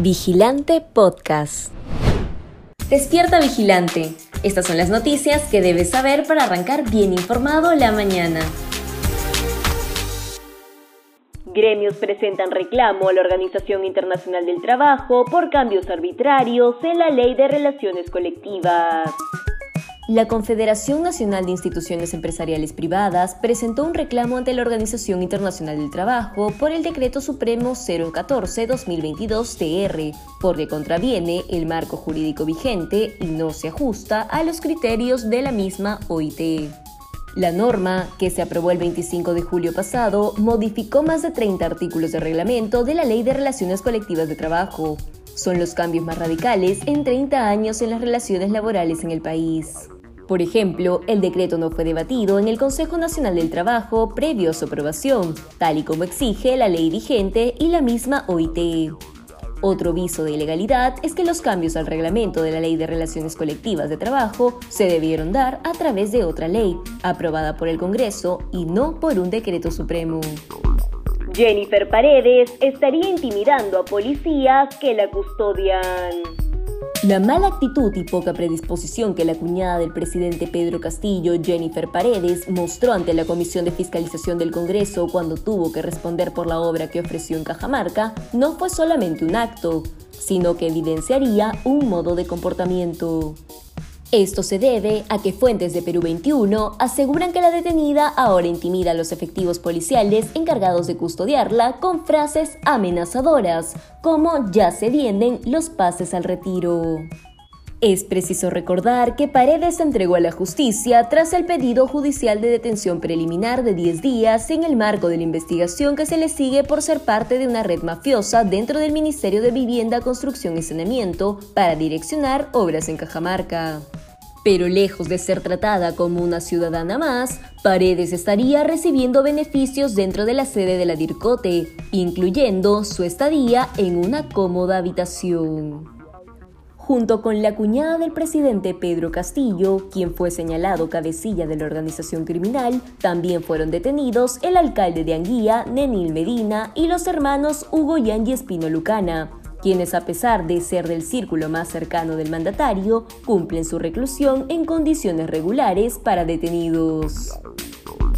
Vigilante Podcast. Despierta Vigilante. Estas son las noticias que debes saber para arrancar bien informado la mañana. Gremios presentan reclamo a la Organización Internacional del Trabajo por cambios arbitrarios en la Ley de Relaciones Colectivas. La Confederación Nacional de Instituciones Empresariales Privadas presentó un reclamo ante la Organización Internacional del Trabajo por el Decreto Supremo 014-2022-TR, porque contraviene el marco jurídico vigente y no se ajusta a los criterios de la misma OIT. La norma, que se aprobó el 25 de julio pasado, modificó más de 30 artículos de reglamento de la Ley de Relaciones Colectivas de Trabajo. Son los cambios más radicales en 30 años en las relaciones laborales en el país. Por ejemplo, el decreto no fue debatido en el Consejo Nacional del Trabajo previo a su aprobación, tal y como exige la ley vigente y la misma OIT. Otro viso de ilegalidad es que los cambios al reglamento de la Ley de Relaciones Colectivas de Trabajo se debieron dar a través de otra ley, aprobada por el Congreso y no por un decreto supremo. Jennifer Paredes estaría intimidando a policías que la custodian. La mala actitud y poca predisposición que la cuñada del presidente Pedro Castillo, Jennifer Paredes, mostró ante la Comisión de Fiscalización del Congreso cuando tuvo que responder por la obra que ofreció en Cajamarca no fue solamente un acto, sino que evidenciaría un modo de comportamiento. Esto se debe a que fuentes de Perú 21 aseguran que la detenida ahora intimida a los efectivos policiales encargados de custodiarla con frases amenazadoras, como ya se vienen los pases al retiro. Es preciso recordar que Paredes se entregó a la justicia tras el pedido judicial de detención preliminar de 10 días en el marco de la investigación que se le sigue por ser parte de una red mafiosa dentro del Ministerio de Vivienda, Construcción y Saneamiento para direccionar obras en Cajamarca. Pero lejos de ser tratada como una ciudadana más, Paredes estaría recibiendo beneficios dentro de la sede de la DIRCOTE, incluyendo su estadía en una cómoda habitación. Junto con la cuñada del presidente Pedro Castillo, quien fue señalado cabecilla de la organización criminal, también fueron detenidos el alcalde de Anguía, Nenil Medina, y los hermanos Hugo y Angie Espino Lucana, quienes a pesar de ser del círculo más cercano del mandatario, cumplen su reclusión en condiciones regulares para detenidos.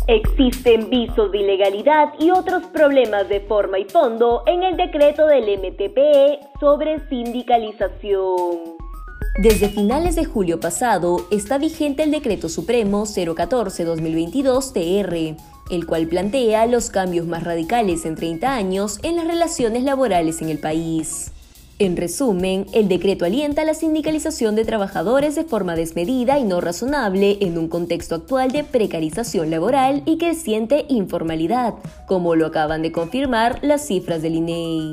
Existen visos de ilegalidad y otros problemas de forma y fondo en el decreto del MTPE sobre sindicalización. Desde finales de julio pasado está vigente el Decreto Supremo 014-2022-TR, el cual plantea los cambios más radicales en 30 años en las relaciones laborales en el país. En resumen, el decreto alienta la sindicalización de trabajadores de forma desmedida y no razonable en un contexto actual de precarización laboral y creciente informalidad, como lo acaban de confirmar las cifras del INEI.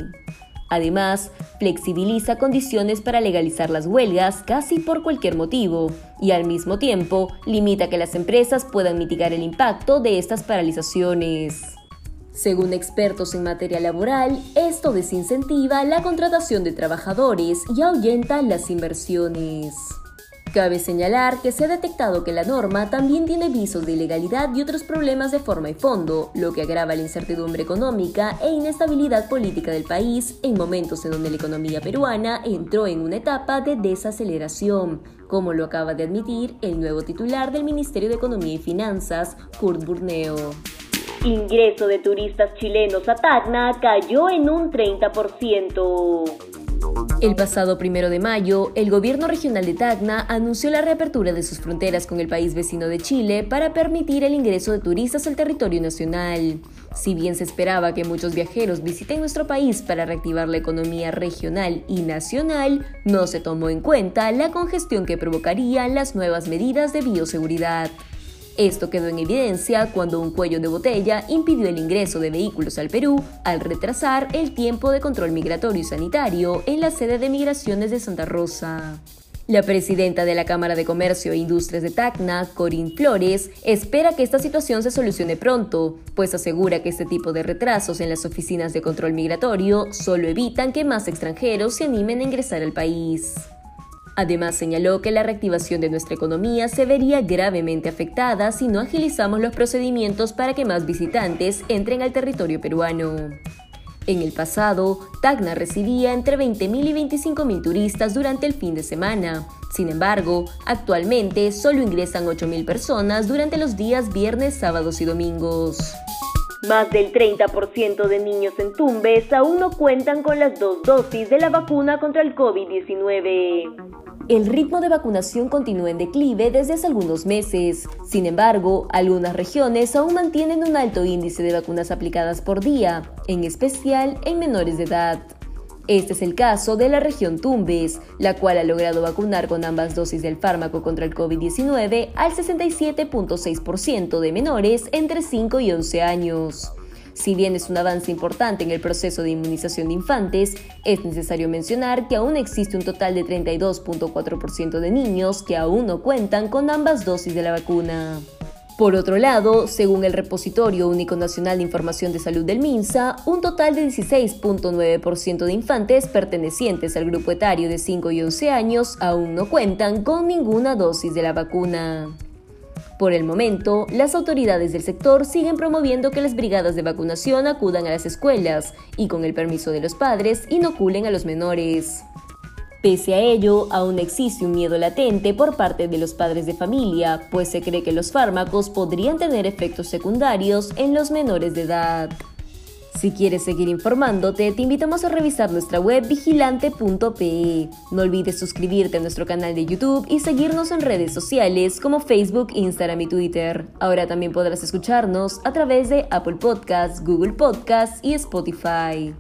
Además, flexibiliza condiciones para legalizar las huelgas casi por cualquier motivo y al mismo tiempo limita que las empresas puedan mitigar el impacto de estas paralizaciones. Según expertos en materia laboral, esto desincentiva la contratación de trabajadores y ahuyenta las inversiones. Cabe señalar que se ha detectado que la norma también tiene visos de ilegalidad y otros problemas de forma y fondo, lo que agrava la incertidumbre económica e inestabilidad política del país en momentos en donde la economía peruana entró en una etapa de desaceleración, como lo acaba de admitir el nuevo titular del Ministerio de Economía y Finanzas, Kurt Burneo. Ingreso de turistas chilenos a Tacna cayó en un 30%. El pasado primero de mayo, el gobierno regional de Tacna anunció la reapertura de sus fronteras con el país vecino de Chile para permitir el ingreso de turistas al territorio nacional. Si bien se esperaba que muchos viajeros visiten nuestro país para reactivar la economía regional y nacional, no se tomó en cuenta la congestión que provocarían las nuevas medidas de bioseguridad. Esto quedó en evidencia cuando un cuello de botella impidió el ingreso de vehículos al Perú al retrasar el tiempo de control migratorio y sanitario en la sede de migraciones de Santa Rosa. La presidenta de la Cámara de Comercio e Industrias de Tacna, Corín Flores, espera que esta situación se solucione pronto, pues asegura que este tipo de retrasos en las oficinas de control migratorio solo evitan que más extranjeros se animen a ingresar al país. Además, señaló que la reactivación de nuestra economía se vería gravemente afectada si no agilizamos los procedimientos para que más visitantes entren al territorio peruano. En el pasado, Tacna recibía entre 20.000 y 25.000 turistas durante el fin de semana. Sin embargo, actualmente solo ingresan 8.000 personas durante los días viernes, sábados y domingos. Más del 30% de niños en Tumbes aún no cuentan con las dos dosis de la vacuna contra el COVID-19. El ritmo de vacunación continúa en declive desde hace algunos meses. Sin embargo, algunas regiones aún mantienen un alto índice de vacunas aplicadas por día, en especial en menores de edad. Este es el caso de la región Tumbes, la cual ha logrado vacunar con ambas dosis del fármaco contra el COVID-19 al 67.6% de menores entre 5 y 11 años. Si bien es un avance importante en el proceso de inmunización de infantes, es necesario mencionar que aún existe un total de 32.4% de niños que aún no cuentan con ambas dosis de la vacuna. Por otro lado, según el Repositorio Único Nacional de Información de Salud del MINSA, un total de 16.9% de infantes pertenecientes al grupo etario de 5 y 11 años aún no cuentan con ninguna dosis de la vacuna. Por el momento, las autoridades del sector siguen promoviendo que las brigadas de vacunación acudan a las escuelas y con el permiso de los padres inoculen a los menores. Pese a ello, aún existe un miedo latente por parte de los padres de familia, pues se cree que los fármacos podrían tener efectos secundarios en los menores de edad. Si quieres seguir informándote, te invitamos a revisar nuestra web vigilante.pe. No olvides suscribirte a nuestro canal de YouTube y seguirnos en redes sociales como Facebook, Instagram y Twitter. Ahora también podrás escucharnos a través de Apple Podcasts, Google Podcasts y Spotify.